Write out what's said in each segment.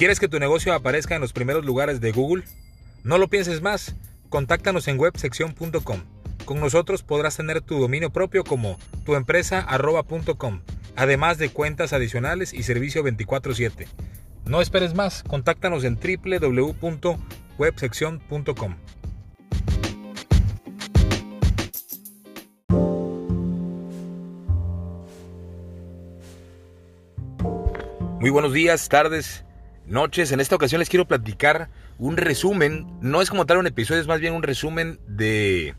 ¿Quieres que tu negocio aparezca en los primeros lugares de Google? No lo pienses más. Contáctanos en websección.com. Con nosotros podrás tener tu dominio propio como tuempresa.com, además de cuentas adicionales y servicio 24/7. No esperes más, contáctanos en www.websección.com. Muy buenos días, tardes, noches. En esta ocasión les quiero platicar un resumen. No es como tal un episodio, es más bien un resumen de...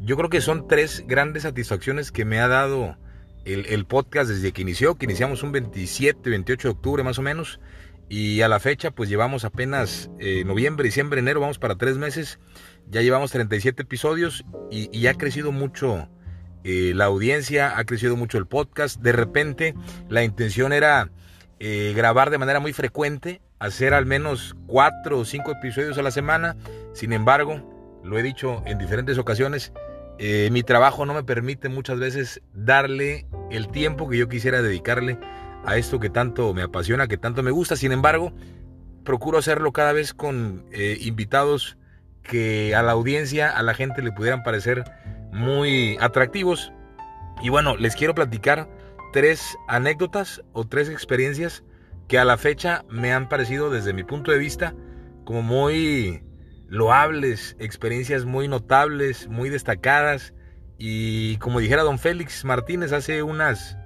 Yo creo que son tres grandes satisfacciones que me ha dado el, podcast desde que inició, que iniciamos un 27, 28 de octubre más o menos. Y a la fecha pues llevamos apenas eh, noviembre, diciembre, enero, vamos para tres meses. Ya llevamos 37 episodios y, ha crecido mucho eh, la audiencia, ha crecido mucho el podcast. De repente la intención era eh, grabar de manera muy frecuente, hacer al menos cuatro o cinco episodios a la semana. Sin embargo, lo he dicho en diferentes ocasiones, eh, mi trabajo no me permite muchas veces darle el tiempo que yo quisiera dedicarle a esto que tanto me apasiona, que tanto me gusta. Sin embargo, procuro hacerlo cada vez con eh, invitados que a la audiencia, a la gente le pudieran parecer muy atractivos. Y bueno, les quiero platicar tres anécdotas o tres experiencias que a la fecha me han parecido desde mi punto de vista como muy loables, experiencias muy notables, muy destacadas. Y como dijera don Félix Martínez hace unas,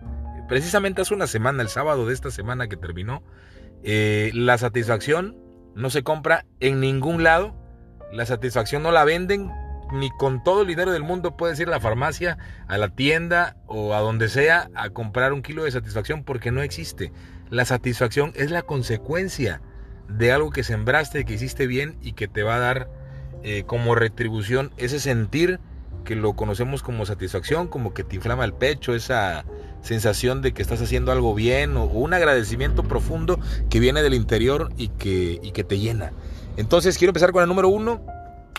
precisamente hace una semana, el sábado de esta semana que terminó, eh, la satisfacción no se compra en ningún lado, la satisfacción no la venden ni con todo el dinero del mundo puedes ir a la farmacia, a la tienda o a donde sea a comprar un kilo de satisfacción porque no existe. La satisfacción es la consecuencia de algo que sembraste, que hiciste bien y que te va a dar eh, como retribución ese sentir que lo conocemos como satisfacción, como que te inflama el pecho, esa sensación de que estás haciendo algo bien o, un agradecimiento profundo que viene del interior y que, y que te llena. Entonces quiero empezar con el número uno,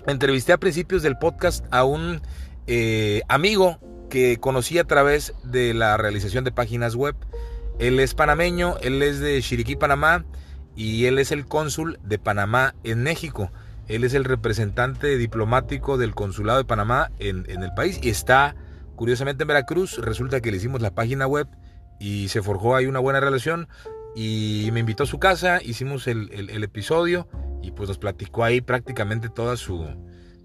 entrevisté a principios del podcast a un eh, amigo que conocí a través de la realización de páginas web. Él es panameño, él es de Chiriquí, Panamá, y él es el cónsul de Panamá en México. Él es el representante diplomático del consulado de Panamá en, el país y está curiosamente en Veracruz. Resulta que le hicimos la página web y se forjó ahí una buena relación y me invitó a su casa, hicimos el, el episodio y pues nos platicó ahí prácticamente toda su,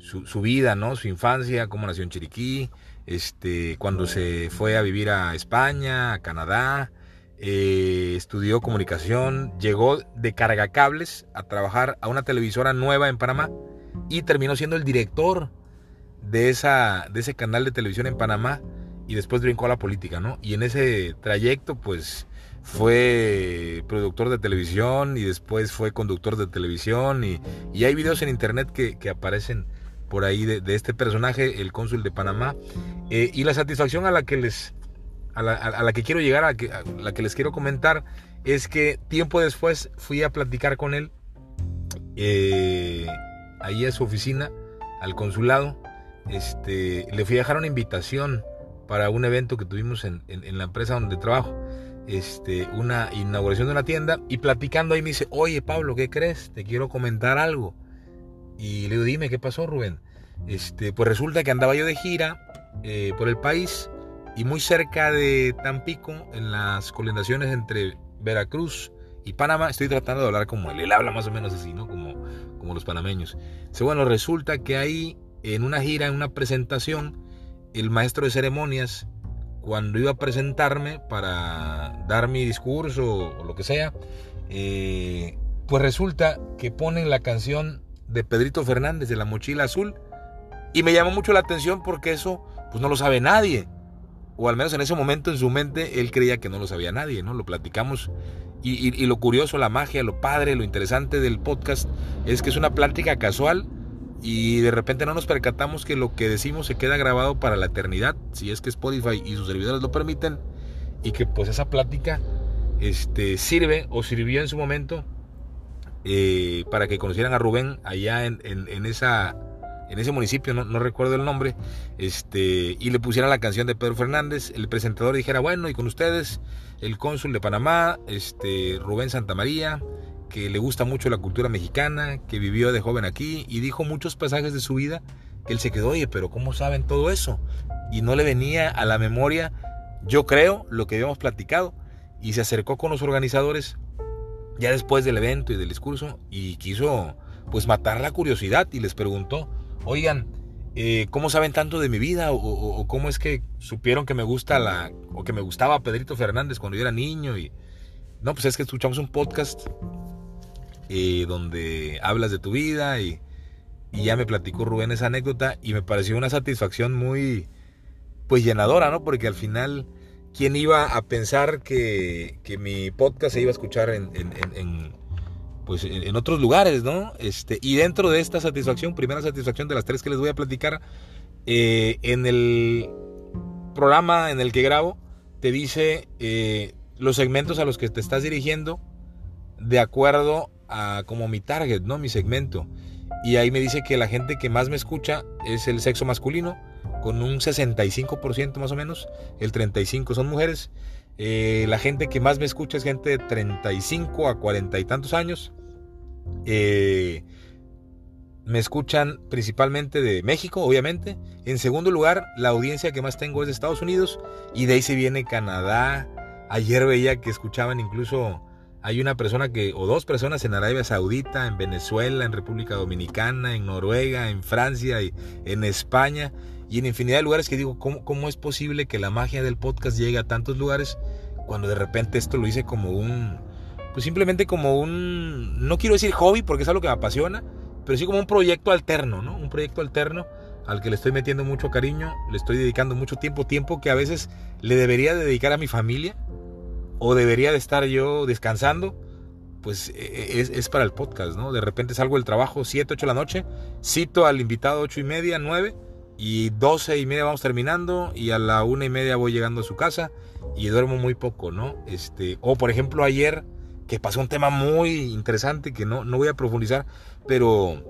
su, vida, ¿no? Su infancia, cómo nació en Chiriquí, este, cuando se fue a vivir a España, a Canadá, eh, estudió comunicación, llegó de cargacables a trabajar a una televisora nueva en Panamá y terminó siendo el director de, esa, de ese canal de televisión en Panamá y después brincó a la política, ¿no? Y en ese trayecto, pues fue productor de televisión y después fue conductor de televisión y, hay videos en internet que, aparecen por ahí de, este personaje, el cónsul de Panamá, eh, y la satisfacción a la que les a la, que quiero llegar, a, la que les quiero comentar, es que tiempo después fui a platicar con él eh, ahí a su oficina, al consulado, este, le fui a dejar una invitación para un evento que tuvimos en la empresa donde trabajo este, una inauguración de una tienda y platicando ahí me dice, oye Pablo, ¿qué crees? Te quiero comentar algo. Y le digo, dime, ¿qué pasó Rubén? Este, pues resulta que andaba yo de gira eh, por el país y muy cerca de Tampico, en las colindaciones entre Veracruz y Panamá, estoy tratando de hablar como él, él habla más o menos así, ¿no? Como, como los panameños. Dice, bueno, resulta que ahí en una gira, en una presentación, el maestro de ceremonias cuando iba a presentarme para dar mi discurso o lo que sea, eh, pues resulta que ponen la canción de Pedrito Fernández de la mochila azul y me llamó mucho la atención porque eso pues no lo sabe nadie o al menos en ese momento en su mente él creía que no lo sabía nadie, ¿no? Lo platicamos y, y lo curioso, la magia, lo padre, lo interesante del podcast es que es una plática casual y de repente no nos percatamos que lo que decimos se queda grabado para la eternidad, si es que Spotify y sus servidores lo permiten, y que pues esa plática este, sirve o sirvió en su momento eh, para que conocieran a Rubén allá en, esa, en ese municipio, no, recuerdo el nombre, este, y le pusieran la canción de Pedro Fernández, el presentador dijera, bueno, y con ustedes, el cónsul de Panamá, este, Rubén Santamaría, que le gusta mucho la cultura mexicana, que vivió de joven aquí y dijo muchos pasajes de su vida que él se quedó, oye, pero ¿cómo saben todo eso? Y no le venía a la memoria, yo creo, lo que habíamos platicado. Y se acercó con los organizadores ya después del evento y del discurso y quiso pues matar la curiosidad y les preguntó, oigan, eh, ¿cómo saben tanto de mi vida? O, cómo es que supieron que me gusta la, o que me gustaba Pedrito Fernández cuando yo era niño? Y, no, pues es que escuchamos un podcast eh, donde hablas de tu vida y, ya me platicó Rubén esa anécdota y me pareció una satisfacción muy, pues llenadora, ¿no? Porque al final, ¿quién iba a pensar que, mi podcast se iba a escuchar en pues en, otros lugares, ¿no? Este, y dentro de esta satisfacción, primera satisfacción de las tres que les voy a platicar, eh, en el programa en el que grabo, te dice eh, los segmentos a los que te estás dirigiendo de acuerdo como mi target, ¿no? Mi segmento. Y ahí me dice que la gente que más me escucha es el sexo masculino, con un 65% más o menos, el 35% son mujeres eh, la gente que más me escucha es gente de 35 a 40 y tantos años. Eh, me escuchan principalmente de México, obviamente. En segundo lugar, la audiencia que más tengo es de Estados Unidos. Y de ahí se viene Canadá. Ayer veía que escuchaban incluso, hay una persona que, o dos personas en Arabia Saudita, en Venezuela, en República Dominicana, en Noruega, en Francia y en España y en infinidad de lugares que digo, ¿cómo, ¿cómo es posible que la magia del podcast llegue a tantos lugares cuando de repente esto lo hice como un, pues simplemente como un, no quiero decir hobby porque es algo que me apasiona, pero sí como un proyecto alterno, ¿no? Un proyecto alterno al que le estoy metiendo mucho cariño, le estoy dedicando mucho tiempo, tiempo que a veces le debería dedicar a mi familia o debería de estar yo descansando, pues e, e, es, para el podcast, ¿no? De repente salgo del trabajo 7, 8 de la noche, cito al invitado 8 y media, 9 y 12 y media vamos terminando y a la una y media voy llegando a su casa y duermo muy poco, ¿no? Este, o por ejemplo ayer que pasó un tema muy interesante que no, no voy a profundizar, pero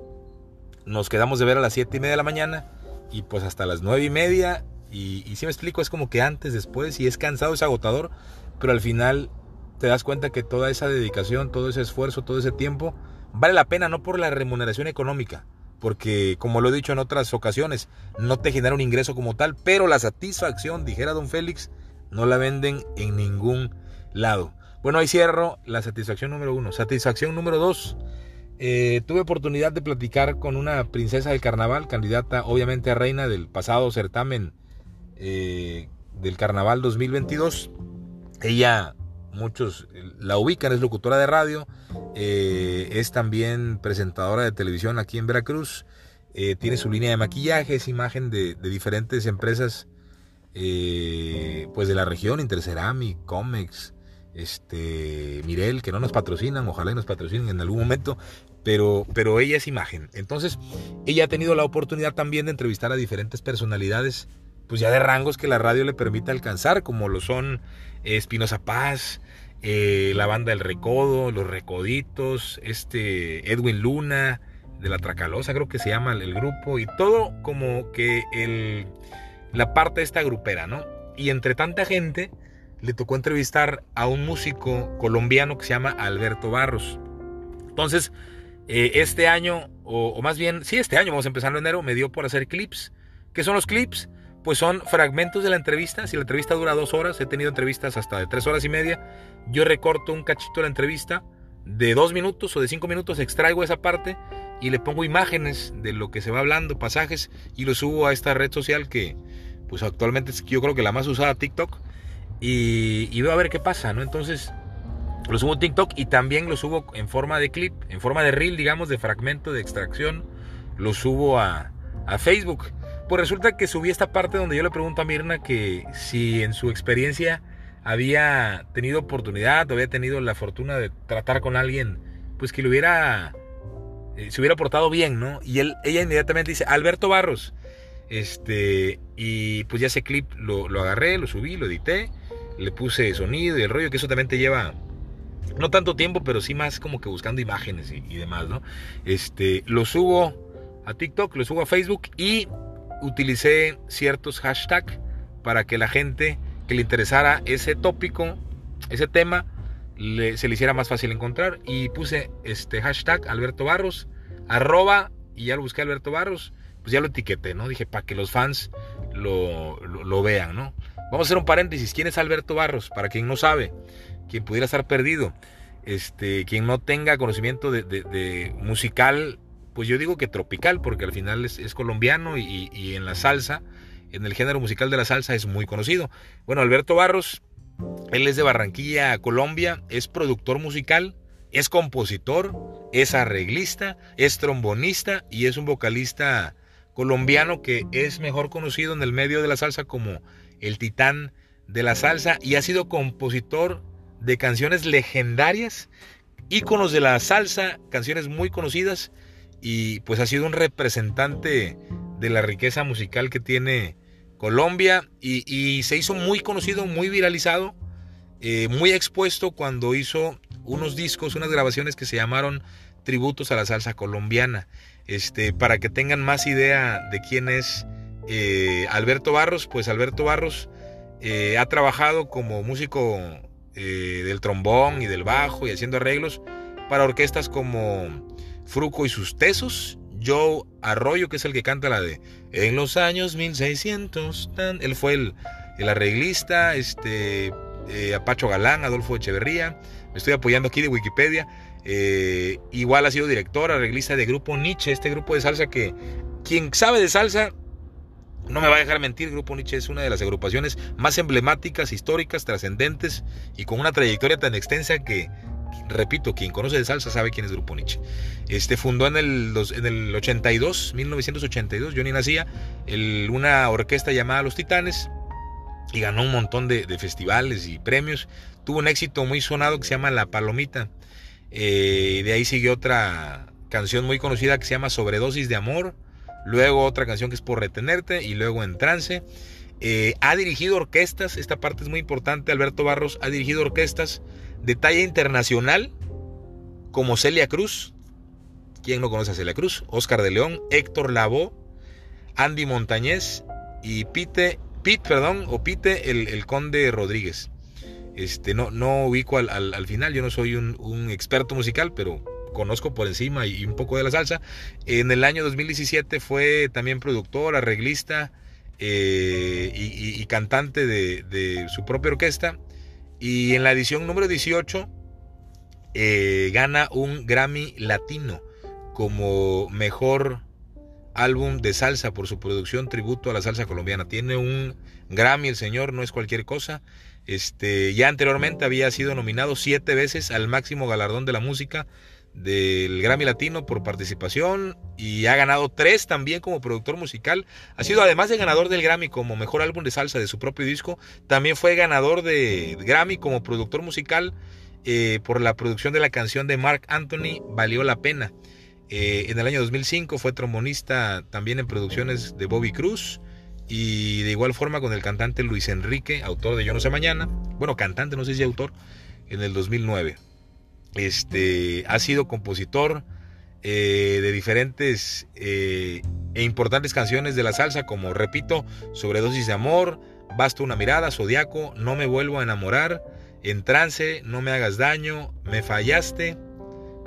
nos quedamos de ver a las 7 y media de la mañana y pues hasta las 9 y media y, y si me explico es como que antes, después y es cansado, es agotador, pero al final te das cuenta que toda esa dedicación, todo ese esfuerzo, todo ese tiempo vale la pena no por la remuneración económica, porque como lo he dicho en otras ocasiones, no te genera un ingreso como tal, pero la satisfacción, dijera don Félix, no la venden en ningún lado. Bueno, ahí cierro la satisfacción número uno. Satisfacción número dos. Eh, tuve oportunidad de platicar con una princesa del carnaval, candidata obviamente a reina del pasado certamen eh, del carnaval 2022. Ella muchos la ubican, es locutora de radio, eh, es también presentadora de televisión aquí en Veracruz, eh, tiene su línea de maquillaje, es imagen de, diferentes empresas eh, pues de la región, Interceramic, Comex, este, Mirel, que no nos patrocinan, ojalá nos patrocinen en algún momento, pero, pero ella es imagen. Entonces, ella ha tenido la oportunidad también de entrevistar a diferentes personalidades, pues ya de rangos que la radio le permite alcanzar, como lo son Espinosa Paz, eh, la banda El Recodo, Los Recoditos, este Edwin Luna, de la Tracalosa creo que se llama el grupo, y todo como que el, la parte de esta grupera, ¿no? Y entre tanta gente le tocó entrevistar a un músico colombiano que se llama Alberto Barros. Entonces, eh, este año, o, más bien, sí, este año, vamos a empezar en enero, me dio por hacer clips. ¿Qué son los clips? Pues son fragmentos de la entrevista. Si la entrevista dura dos horas, he tenido entrevistas hasta de tres horas y media. Yo recorto un cachito de la entrevista de dos minutos o de cinco minutos, extraigo esa parte y le pongo imágenes de lo que se va hablando, pasajes, y lo subo a esta red social que, pues actualmente es yo creo que la más usada, TikTok, y, y veo a ver qué pasa, ¿no? Entonces, lo subo a TikTok y también lo subo en forma de clip, en forma de reel, digamos, de fragmento, de extracción, lo subo a, a Facebook. Pues resulta que subí esta parte donde yo le pregunto a Mirna que si en su experiencia había tenido oportunidad, había tenido la fortuna de tratar con alguien, pues que le hubiera, eh, se hubiera portado bien, ¿no? Y él, ella inmediatamente dice, Alberto Barros. Este, y pues ya ese clip lo, lo agarré, lo subí, lo edité, le puse sonido y el rollo, que eso también te lleva no tanto tiempo, pero sí más como que buscando imágenes y, y, demás, ¿no? Este, lo subo a TikTok, lo subo a Facebook y utilicé ciertos hashtags para que la gente que le interesara ese tópico, ese tema, se le hiciera más fácil encontrar. Y puse este hashtag Alberto Barros, arroba, y ya lo busqué Alberto Barros, pues ya lo etiqueté, ¿no? Dije, para que los fans lo, lo, vean, ¿no? Vamos a hacer un paréntesis. ¿Quién es Alberto Barros? Para quien no sabe, quien pudiera estar perdido, este, quien no tenga conocimiento de, musical, pues yo digo que tropical, porque al final es, colombiano y, y en la salsa, en el género musical de la salsa es muy conocido. Bueno, Alberto Barros él es de Barranquilla, Colombia, es productor musical, es compositor, es arreglista, es trombonista y es un vocalista colombiano que es mejor conocido en el medio de la salsa como el titán de la salsa y ha sido compositor de canciones legendarias, íconos de la salsa, canciones muy conocidas y pues ha sido un representante de la riqueza musical que tiene Colombia y, se hizo muy conocido, muy viralizado, eh, muy expuesto cuando hizo unos discos, unas grabaciones que se llamaron Tributos a la Salsa Colombiana. Este, para que tengan más idea de quién es eh, Alberto Barros, pues Alberto Barros eh, ha trabajado como músico del trombón y del bajo y haciendo arreglos para orquestas como Fruco y sus Tesos Joe Arroyo, que es el que canta la de En los años 1600. él fue el, arreglista, este, eh, Apacho Galán, Adolfo Echeverría. Me estoy apoyando aquí de Wikipedia. Eh, igual ha sido director, arreglista de Grupo Nietzsche, este grupo de salsa que quien sabe de salsa no me va a dejar mentir, Grupo Nietzsche es una de las agrupaciones más emblemáticas, históricas, trascendentes y con una trayectoria tan extensa que repito, quien conoce de salsa sabe quién es Grupo Nietzsche. Este fundó en el, en el 82, 1982, yo ni nacía, una orquesta llamada Los Titanes y ganó un montón de, festivales y premios. Tuvo un éxito muy sonado que se llama La Palomita. Eh, de ahí siguió otra canción muy conocida que se llama Sobredosis de Amor. Luego otra canción que es Por Retenerte y luego En Trance. Eh, ha dirigido orquestas, esta parte es muy importante, Alberto Barros ha dirigido orquestas de talla internacional como Celia Cruz, ¿quién no conoce a Celia Cruz? Oscar de León, Héctor Lavoe, Andy Montañez y Pite, Pete, perdón, o Pite el, Conde Rodríguez. Este, no, no ubico al, final, yo no soy un, experto musical, pero conozco por encima y un poco de la salsa. En el año 2017 fue también productor, arreglista eh, y, cantante de, su propia orquesta. Y en la edición número 18 eh, gana un Grammy Latino como mejor álbum de salsa por su producción tributo a la salsa colombiana. Tiene un Grammy el señor, no es cualquier cosa. Este, ya anteriormente había sido nominado siete veces al máximo galardón de la música del Grammy Latino por participación y ha ganado tres también como productor musical. Ha sido además de ganador del Grammy como mejor álbum de salsa de su propio disco, también fue ganador de Grammy como productor musical eh, por la producción de la canción de Mark Anthony Valió la Pena. Eh, en el año 2005 fue trombonista también en producciones de Bobby Cruz y de igual forma con el cantante Luis Enrique, autor de Yo no sé mañana, bueno, cantante, no sé si autor, en el 2009. Este, ha sido compositor eh, de diferentes eh, e importantes canciones de la salsa, como repito, Sobredosis de Amor, Basta una mirada, Zodiaco, No me vuelvo a enamorar, En trance, No me hagas daño, Me fallaste,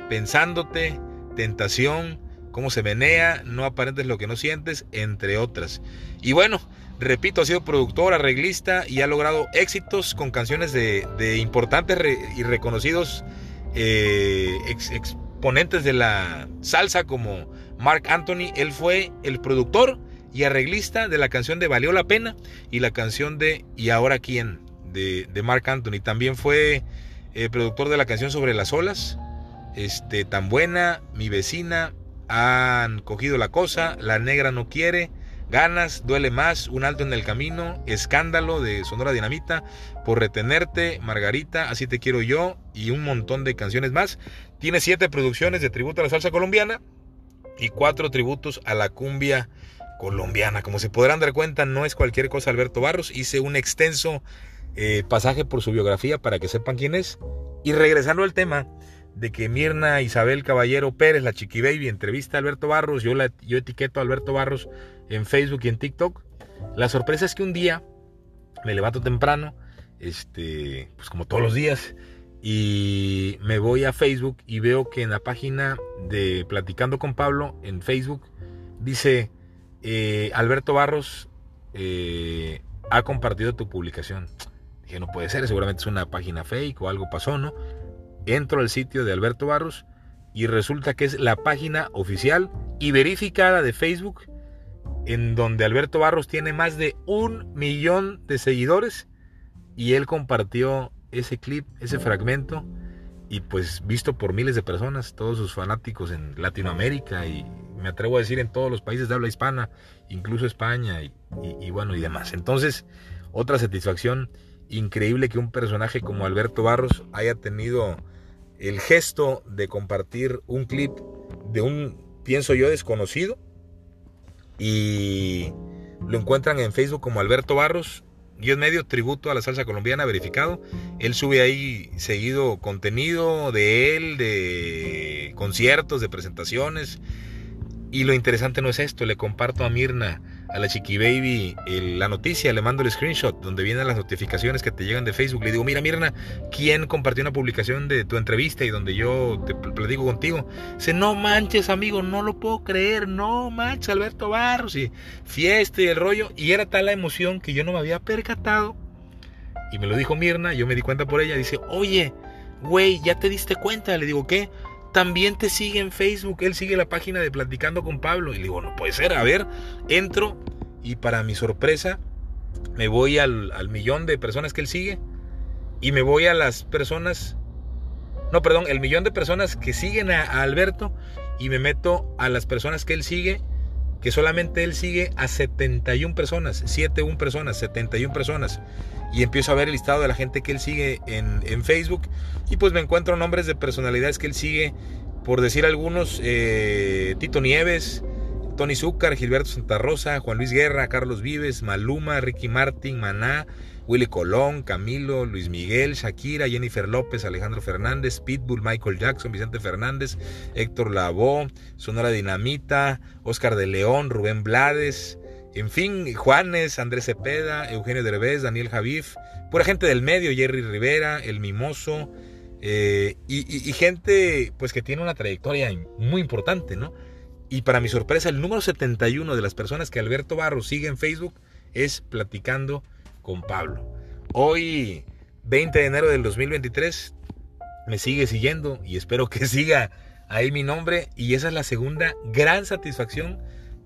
Pensándote, Tentación, Cómo se menea, No aparentes lo que no sientes, entre otras. Y bueno, repito, ha sido productor, arreglista y ha logrado éxitos con canciones de, de importantes y reconocidos eh, exponentes de la salsa como Mark Anthony. Él fue el productor y arreglista de la canción de Valió la Pena y la canción de ¿Y ahora quién? de, Mark Anthony. También fue eh, productor de la canción sobre las olas. Este, tan buena, mi vecina, han cogido la cosa, la negra no quiere, Ganas, Duele Más, Un Alto en el Camino, Escándalo de Sonora Dinamita, Por Retenerte, Margarita, Así Te Quiero Yo y un montón de canciones más. Tiene siete producciones de tributo a la salsa colombiana y cuatro tributos a la cumbia colombiana. Como se podrán dar cuenta, no es cualquier cosa Alberto Barros. Hice un extenso eh, pasaje por su biografía para que sepan quién es. Y regresando al tema, de que Mirna Isabel Caballero Pérez, la Chiqui Baby, entrevista a Alberto Barros, yo, la, yo etiqueto a Alberto Barros en Facebook y en TikTok. La sorpresa es que un día me levanto temprano, este, pues como todos los días, y me voy a Facebook y veo que en la página de Platicando con Pablo en Facebook dice eh, Alberto Barros eh, ha compartido tu publicación. Dije, no puede ser, seguramente es una página fake o algo pasó, ¿no? Entro al sitio de Alberto Barros y resulta que es la página oficial y verificada de Facebook en donde Alberto Barros tiene más de un millón de seguidores y él compartió ese clip, ese fragmento y pues visto por miles de personas, todos sus fanáticos en Latinoamérica y me atrevo a decir en todos los países de habla hispana, incluso España y, bueno y demás. Entonces, otra satisfacción increíble que un personaje como Alberto Barros haya tenido el gesto de compartir un clip de un, pienso yo, desconocido y lo encuentran en Facebook como Alberto Barros guion medio tributo a la salsa colombiana verificado. Él sube ahí seguido contenido de él, de conciertos, de presentaciones. Y lo interesante no es esto, le comparto a Mirna a la Chiqui Baby la noticia, le mando el screenshot donde vienen las notificaciones que te llegan de Facebook. Le digo, mira Mirna, ¿quién compartió una publicación de tu entrevista y donde yo te platico contigo? Dice, no manches amigo, no lo puedo creer, no manches Alberto Barros y fiesta y el rollo. Y era tal la emoción que yo no me había percatado. Y me lo dijo Mirna, yo me di cuenta por ella. Dice, oye, güey, ¿ya te diste cuenta? Le digo, ¿qué? También te sigue en Facebook. Él sigue la página de Platicando con Pablo. Y le digo, no puede ser. A ver, entro y para mi sorpresa me voy al, millón de personas que él sigue. Y me voy a las personas... No, perdón, el millón de personas que siguen a, Alberto. Y me meto a las personas que él sigue que solamente él sigue a 71 personas, 71 personas, 71 personas. Y empiezo a ver el listado de la gente que él sigue en, en Facebook. Y pues me encuentro nombres de personalidades que él sigue, por decir algunos, eh, Tito Nieves, Tony Zúcar, Gilberto Santa Rosa, Juan Luis Guerra, Carlos Vives, Maluma, Ricky Martin, Maná, Willy Colón, Camilo, Luis Miguel, Shakira, Jennifer López, Alejandro Fernández, Pitbull, Michael Jackson, Vicente Fernández, Héctor Lavoe, Sonora Dinamita, Oscar de León, Rubén Blades, en fin, Juanes, Andrés Cepeda, Eugenio Derbez, Daniel Javif, pura gente del medio, Jerry Rivera, El Mimoso, eh, y, y, gente pues que tiene una trayectoria muy importante, ¿no? Y para mi sorpresa, el número 71 de las personas que Alberto Barros sigue en Facebook es Platicando con Pablo. Hoy, 20 de enero del 2023, me sigue siguiendo y espero que siga ahí mi nombre. Y esa es la segunda gran satisfacción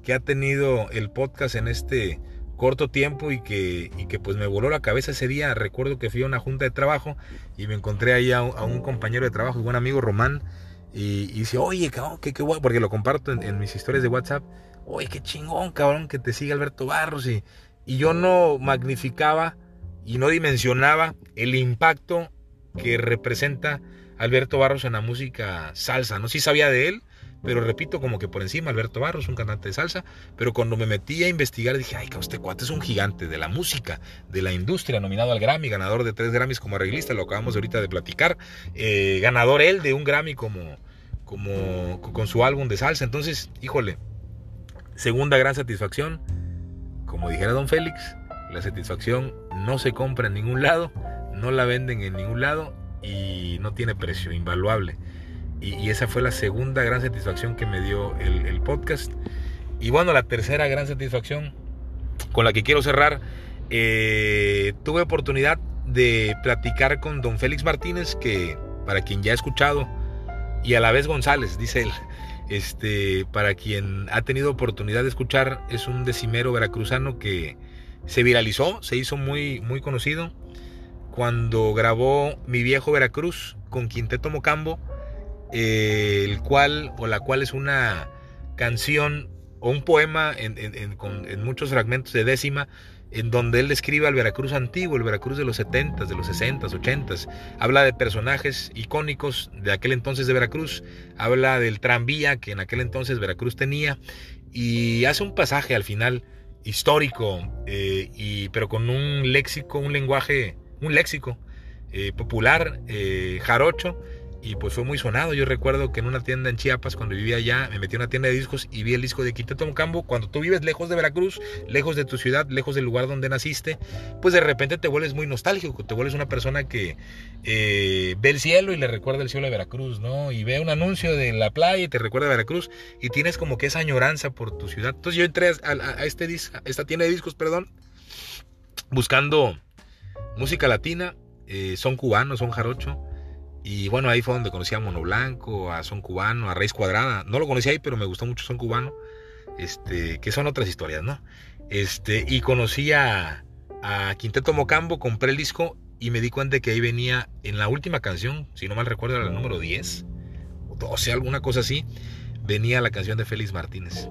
que ha tenido el podcast en este corto tiempo y que, y que pues me voló la cabeza ese día. Recuerdo que fui a una junta de trabajo y me encontré ahí a, un compañero de trabajo, un buen amigo Román, y, dice, oye, cabrón, qué, qué guay, porque lo comparto en, en, mis historias de WhatsApp. Oye, qué chingón, cabrón, que te siga Alberto Barros y, y yo no magnificaba y no dimensionaba el impacto que representa Alberto Barros en la música salsa. No sí sabía de él, pero repito, como que por encima, Alberto Barros, un cantante de salsa, pero cuando me metí a investigar dije, ay, este cuate es un gigante de la música, de la industria, nominado al Grammy, ganador de tres Grammys como arreglista, lo acabamos ahorita de platicar, eh, ganador él de un Grammy como, como con su álbum de salsa. Entonces, híjole, segunda gran satisfacción, como dijera don Félix, la satisfacción no se compra en ningún lado, no la venden en ningún lado y no tiene precio, invaluable. Y, esa fue la segunda gran satisfacción que me dio el, podcast. Y bueno, la tercera gran satisfacción con la que quiero cerrar, eh, tuve oportunidad de platicar con don Félix Martínez, que para quien ya ha escuchado, y a la vez González, dice él, este, para quien ha tenido oportunidad de escuchar, es un decimero veracruzano que se viralizó, se hizo muy, muy conocido cuando grabó Mi Viejo Veracruz con Quinteto Mocambo, eh, el cual o la cual es una canción o un poema en, en muchos fragmentos de décima en donde él describe al Veracruz antiguo, el Veracruz de los 70 de los 60 80 Habla de personajes icónicos de aquel entonces de Veracruz, habla del tranvía que en aquel entonces Veracruz tenía. Y hace un pasaje al final histórico, eh, y, pero con un léxico, un lenguaje, un léxico eh, popular, eh, jarocho, y pues fue muy sonado. Yo recuerdo que en una tienda en Chiapas, cuando vivía allá, me metí a una tienda de discos y vi el disco de Quinteto Mocambo. Cuando tú vives lejos de Veracruz, lejos de tu ciudad, lejos del lugar donde naciste, pues de repente te vuelves muy nostálgico, te vuelves una persona que eh, ve el cielo y le recuerda el cielo de Veracruz, ¿no? Y ve un anuncio de la playa y te recuerda Veracruz y tienes como que esa añoranza por tu ciudad. Entonces yo entré a, este a esta tienda de discos, perdón, buscando música latina, eh, son cubanos, son jarocho y bueno, ahí fue donde conocí a Mono Blanco, a Son Cubano, a Raíz Cuadrada. No lo conocí ahí, pero me gustó mucho Son Cubano. Este, que son otras historias, ¿no? Este, y conocí a, a Quinteto Mocambo, compré el disco y me di cuenta que ahí venía en la última canción, si no mal recuerdo era la número 10, o 12, alguna cosa así, venía la canción de Félix Martínez,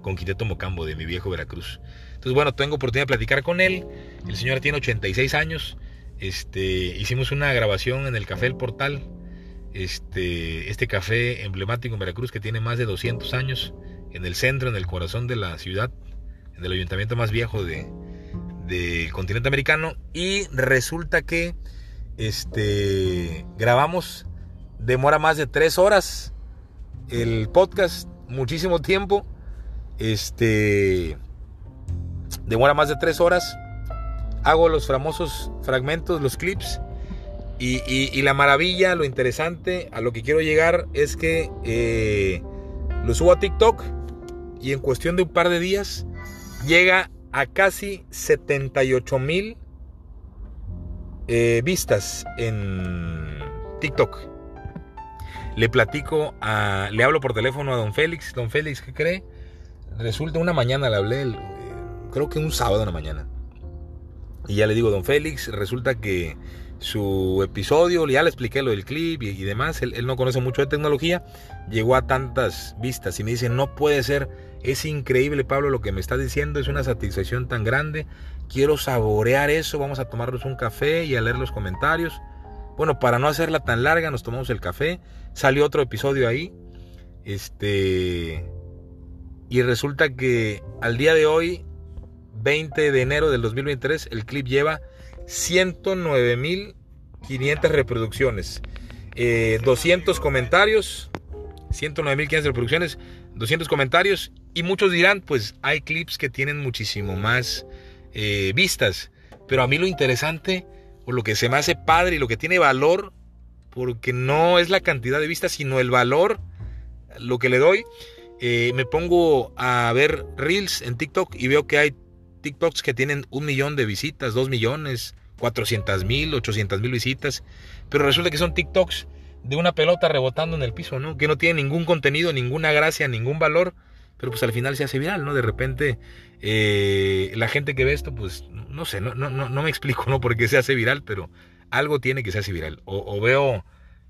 con Quinteto Mocambo, de mi viejo Veracruz. Entonces, bueno, tengo oportunidad de platicar con él. El señor tiene 86 años. Este, hicimos una grabación en el Café El Portal, este, este café emblemático en Veracruz que tiene más de 200 años, en el centro, en el corazón de la ciudad, en el ayuntamiento más viejo de, del continente americano. Y resulta que este, grabamos, demora más de tres horas el podcast, muchísimo tiempo. Este, demora más de tres horas hago los famosos fragmentos, los clips. Y, la maravilla, lo interesante, a lo que quiero llegar es que eh, lo subo a TikTok y en cuestión de un par de días llega a casi 78 mil eh, vistas en TikTok. Le platico, a, le hablo por teléfono a don Félix. Don Félix, ¿qué cree? Resulta una mañana, le hablé, eh, creo que un sábado en la mañana. Y ya le digo, don Félix, resulta que su episodio, ya le expliqué lo del clip y, demás, él, no conoce mucho de tecnología, llegó a tantas vistas y me dice, no puede ser, es increíble Pablo lo que me está diciendo, es una satisfacción tan grande, quiero saborear eso, vamos a tomarnos un café y a leer los comentarios. Bueno, para no hacerla tan larga, nos tomamos el café, salió otro episodio ahí, este... Y resulta que al día de hoy 20 de enero del 2023, el clip lleva 109.500 reproducciones, 200 eh, comentarios, 109.500 reproducciones, 200 comentarios y muchos dirán, pues hay clips que tienen muchísimo más eh, vistas, pero a mí lo interesante o lo que se me hace padre y lo que tiene valor, porque no es la cantidad de vistas, sino el valor, lo que le doy, eh, me pongo a ver reels en TikTok y veo que hay TikToks que tienen un millón de visitas, dos millones, cuatrocientas mil, ochocientas mil visitas, pero resulta que son TikToks de una pelota rebotando en el piso, ¿no? Que no tiene ningún contenido, ninguna gracia, ningún valor, pero pues al final se hace viral, ¿no? De repente eh, la gente que ve esto, pues no sé, no, no, no, me explico, ¿no? Por qué se hace viral, pero algo tiene que se hace viral. O, o veo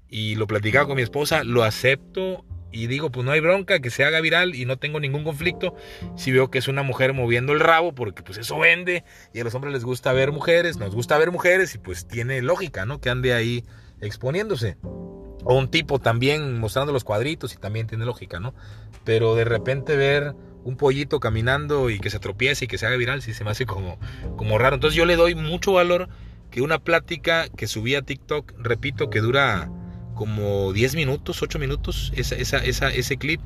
y lo platicaba con mi esposa, lo acepto y digo, pues no hay bronca, que se haga viral y no tengo ningún conflicto. Si veo que es una mujer moviendo el rabo, porque pues eso vende y a los hombres les gusta ver mujeres, nos gusta ver mujeres y pues tiene lógica, ¿no? Que ande ahí exponiéndose. O un tipo también mostrando los cuadritos y también tiene lógica, ¿no? Pero de repente ver un pollito caminando y que se tropiece y que se haga viral, sí se me hace como, como raro. Entonces yo le doy mucho valor que una plática que subí a TikTok, repito, que dura como 10 minutos, 8 minutos, ese clip,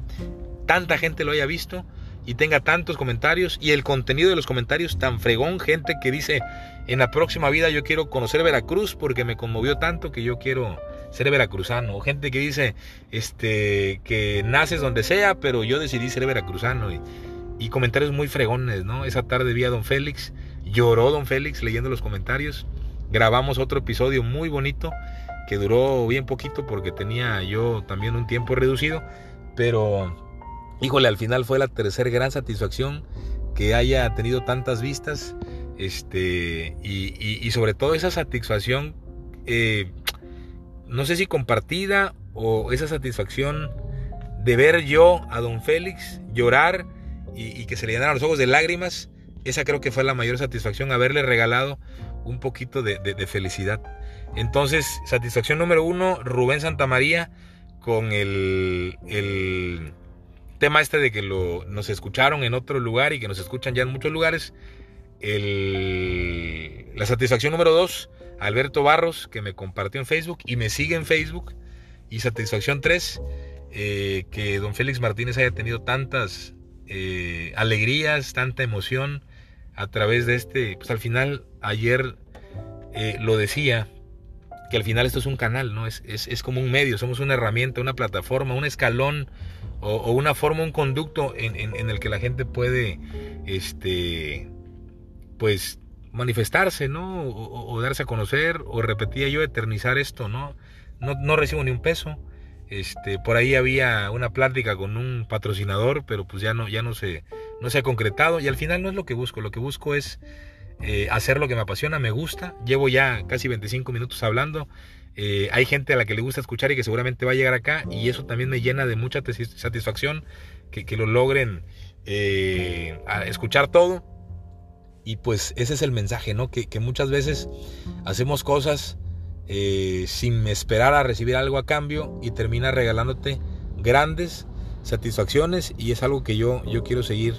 tanta gente lo haya visto y tenga tantos comentarios y el contenido de los comentarios tan fregón, gente que dice, en la próxima vida yo quiero conocer Veracruz porque me conmovió tanto que yo quiero ser veracruzano, o gente que dice, este, que naces donde sea, pero yo decidí ser veracruzano. Y, y comentarios muy fregones, ¿no? Esa tarde vi a Don Félix, lloró Don Félix leyendo los comentarios, grabamos otro episodio muy bonito que duró bien poquito porque tenía yo también un tiempo reducido, pero híjole, al final fue la tercera gran satisfacción que haya tenido tantas vistas, este, y, sobre todo esa satisfacción, eh, no sé si compartida o esa satisfacción de ver yo a don Félix llorar y, que se le llenaran los ojos de lágrimas, esa creo que fue la mayor satisfacción, haberle regalado un poquito de felicidad. Entonces, satisfacción número uno, Rubén Santamaría con el, el tema este de que lo, nos escucharon en otro lugar y que nos escuchan ya en muchos lugares. la satisfacción número dos, Alberto Barros, que me compartió en Facebook y me sigue en Facebook. Y satisfacción 3, eh, que don Félix Martínez haya tenido tantas eh, alegrías, tanta emoción a través de este, pues al final ayer eh, lo decía, que al final esto es un canal, ¿no? Es, es, como un medio, somos una herramienta, una plataforma, un escalón o, una forma, un conducto en, en, el que la gente puede, este, pues, manifestarse, ¿no? O, darse a conocer, o repetía yo, eternizar esto, ¿no? No, no recibo ni un peso. Este, por ahí había una plática con un patrocinador, pero pues ya no, ya no se, no se ha concretado. Y al final no es lo que busco. Lo que busco es eh, hacer lo que me apasiona, me gusta. Llevo ya casi 25 minutos hablando. Eh, hay gente a la que le gusta escuchar y que seguramente va a llegar acá. Y eso también me llena de mucha satisfacción que, que lo logren eh, escuchar todo. Y pues ese es el mensaje, ¿no? Que, que muchas veces hacemos cosas sin esperar a recibir algo a cambio y termina regalándote grandes satisfacciones y es algo que yo, yo quiero seguir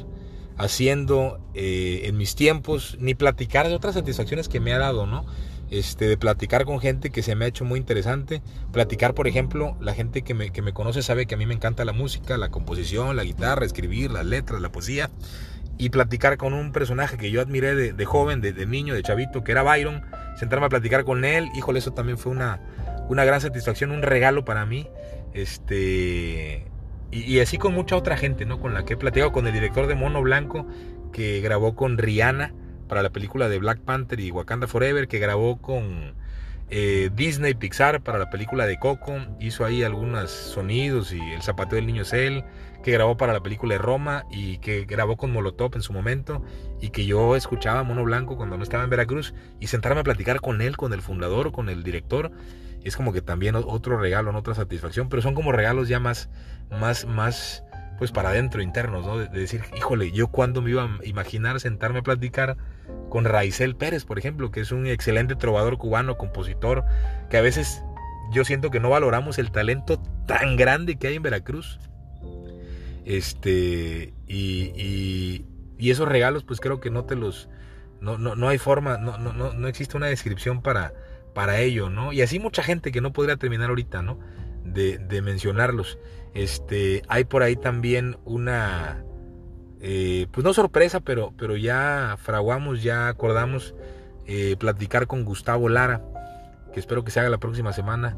haciendo eh, en mis tiempos, ni platicar de otras satisfacciones que me ha dado, ¿no? Este, de platicar con gente que se me ha hecho muy interesante. Platicar, por ejemplo, la gente que me, que me conoce sabe que a mí me encanta la música, la composición, la guitarra, escribir, las letras, la poesía. Y platicar con un personaje que yo admiré de, joven, de, niño, de chavito, que era Byron. Sentarme a platicar con él. Híjole, eso también fue una, una gran satisfacción, un regalo para mí. Este, y, así con mucha otra gente, ¿no? Con la que he platicado, con el director de Mono Blanco, que grabó con Rihanna para la película de Black Panther y Wakanda Forever, que grabó con eh, Disney Pixar para la película de Coco, hizo ahí algunos sonidos y el zapateo del niño es él, que grabó para la película de Roma y que grabó con Molotov en su momento y que yo escuchaba Mono Blanco cuando no estaba en Veracruz y sentarme a platicar con él, con el fundador, con el director es como que también otro regalo, otra satisfacción, pero son como regalos ya más, más, más, pues para adentro, internos, ¿no? De, decir, híjole, yo cuando me iba a imaginar sentarme a platicar con Raizel Pérez, por ejemplo, que es un excelente trovador cubano, compositor, que a veces yo siento que no valoramos el talento tan grande que hay en Veracruz. Este, y, y, esos regalos, pues creo que no te los, no, no, no hay forma, no, no, no, no existe una descripción para, para ello, ¿no? Y así mucha gente que no podría terminar ahorita, ¿no? De, mencionarlos. Este, hay por ahí también una, eh, pues no sorpresa, pero, pero ya fraguamos, ya acordamos eh, platicar con Gustavo Lara, que espero que se haga la próxima semana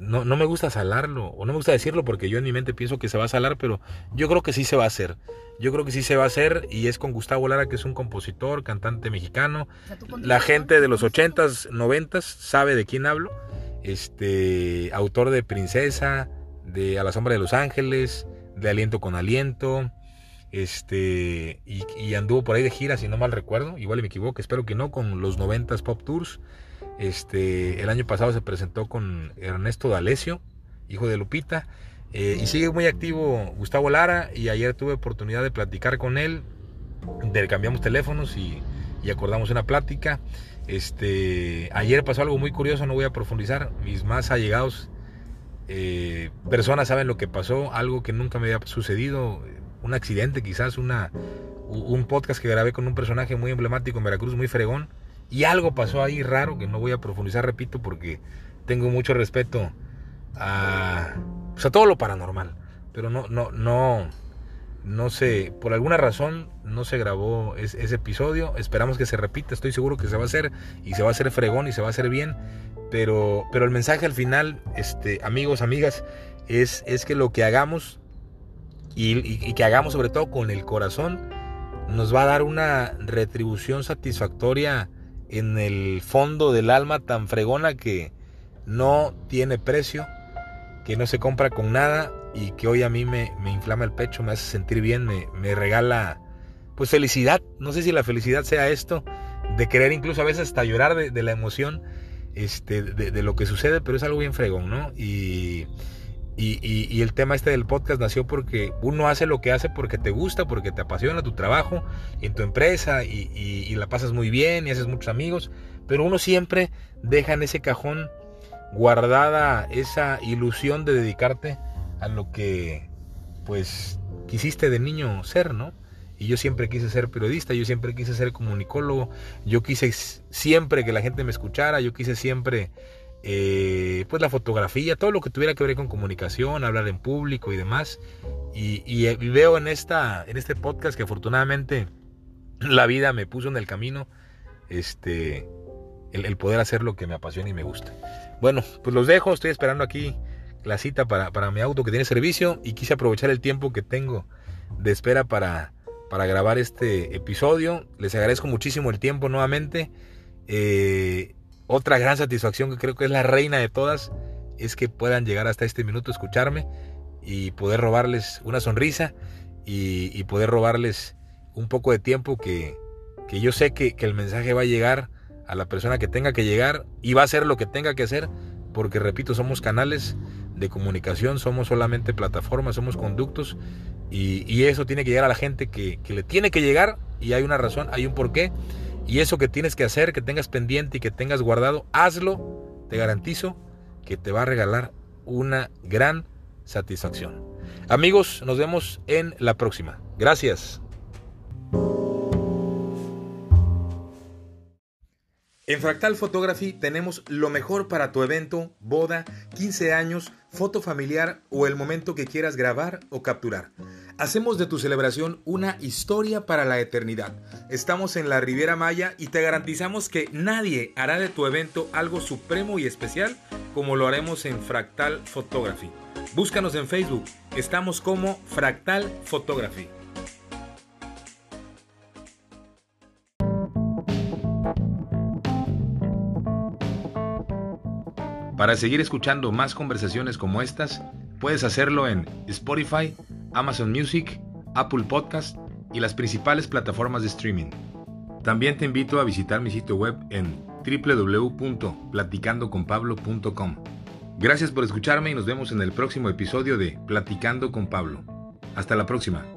no, no me gusta salarlo, o no me gusta decirlo porque yo en mi mente pienso que se va a salar, pero yo creo que sí se va a hacer. Yo creo que sí se va a hacer y es con Gustavo Lara, que es un compositor, cantante mexicano. la gente de los 80s, 90s sabe de quién hablo. Este, autor de Princesa, de A la sombra de los ángeles, de Aliento con Aliento. Este, y, y anduvo por ahí de gira, si no mal recuerdo. Igual me equivoco, espero que no, con los 90s Pop Tours. Este, el año pasado se presentó con Ernesto D'Alessio, hijo de Lupita, eh, y sigue muy activo Gustavo Lara. Y ayer tuve oportunidad de platicar con él, intercambiamos teléfonos y, acordamos una plática. Este, ayer pasó algo muy curioso, no voy a profundizar. Mis más allegados eh, personas saben lo que pasó, algo que nunca me había sucedido, un accidente quizás, una, un podcast que grabé con un personaje muy emblemático en Veracruz, muy fregón y algo pasó ahí raro que no voy a profundizar, repito, porque tengo mucho respeto a, pues, todo lo paranormal. Pero no, no, no, no sé, por alguna razón no se grabó ese, episodio. Esperamos que se repita, estoy seguro que se va a hacer y se va a hacer fregón y se va a hacer bien. Pero, pero el mensaje al final, este, amigos, amigas, es, es que lo que hagamos y que hagamos sobre todo con el corazón, nos va a dar una retribución satisfactoria en el fondo del alma tan fregona que no tiene precio, que no se compra con nada y que hoy a mí me, inflama el pecho, me hace sentir bien, me, regala pues felicidad. No sé si la felicidad sea esto, de querer incluso a veces hasta llorar de, la emoción este, de, de, lo que sucede, pero es algo bien fregón, ¿no? Y, y, el tema este del podcast nació porque uno hace lo que hace porque te gusta, porque te apasiona tu trabajo en tu empresa y, la pasas muy bien y haces muchos amigos, pero uno siempre deja en ese cajón guardada esa ilusión de dedicarte a lo que pues quisiste de niño ser, ¿no? Y yo siempre quise ser periodista, yo siempre quise ser comunicólogo, yo quise siempre que la gente me escuchara, yo quise siempre eh, pues la fotografía, todo lo que tuviera que ver con comunicación, hablar en público y demás. Y, veo en, esta, en este podcast que afortunadamente la vida me puso en el camino este, el, poder hacer lo que me apasiona y me gusta. Bueno, pues los dejo, estoy esperando aquí la cita para, para mi auto que tiene servicio y quise aprovechar el tiempo que tengo de espera para, para grabar este episodio. Les agradezco muchísimo el tiempo nuevamente. Eh, otra gran satisfacción que creo que es la reina de todas es que puedan llegar hasta este minuto, escucharme y poder robarles una sonrisa y, poder robarles un poco de tiempo que, yo sé que, que, el mensaje va a llegar a la persona que tenga que llegar y va a hacer lo que tenga que hacer porque repito, somos canales de comunicación, somos solamente plataformas, somos conductos y, eso tiene que llegar a la gente que, que le tiene que llegar y hay una razón, hay un porqué y eso que tienes que hacer, que tengas pendiente y que tengas guardado, hazlo. Te garantizo que te va a regalar una gran satisfacción. Amigos, nos vemos en la próxima. Gracias. En Fractal Photography tenemos lo mejor para tu evento, boda, 15 años, foto familiar o el momento que quieras grabar o capturar. Hacemos de tu celebración una historia para la eternidad. Estamos en la Riviera Maya y te garantizamos que nadie hará de tu evento algo supremo y especial como lo haremos en Fractal Photography. Búscanos en Facebook, estamos como Fractal Photography. Para seguir escuchando más conversaciones como estas, puedes hacerlo en Spotify, Amazon Music, Apple Podcast y las principales plataformas de streaming. También te invito a visitar mi sitio web en www.platicandoconpablo.com. Gracias por escucharme y nos vemos en el próximo episodio de Platicando con Pablo. Hasta la próxima.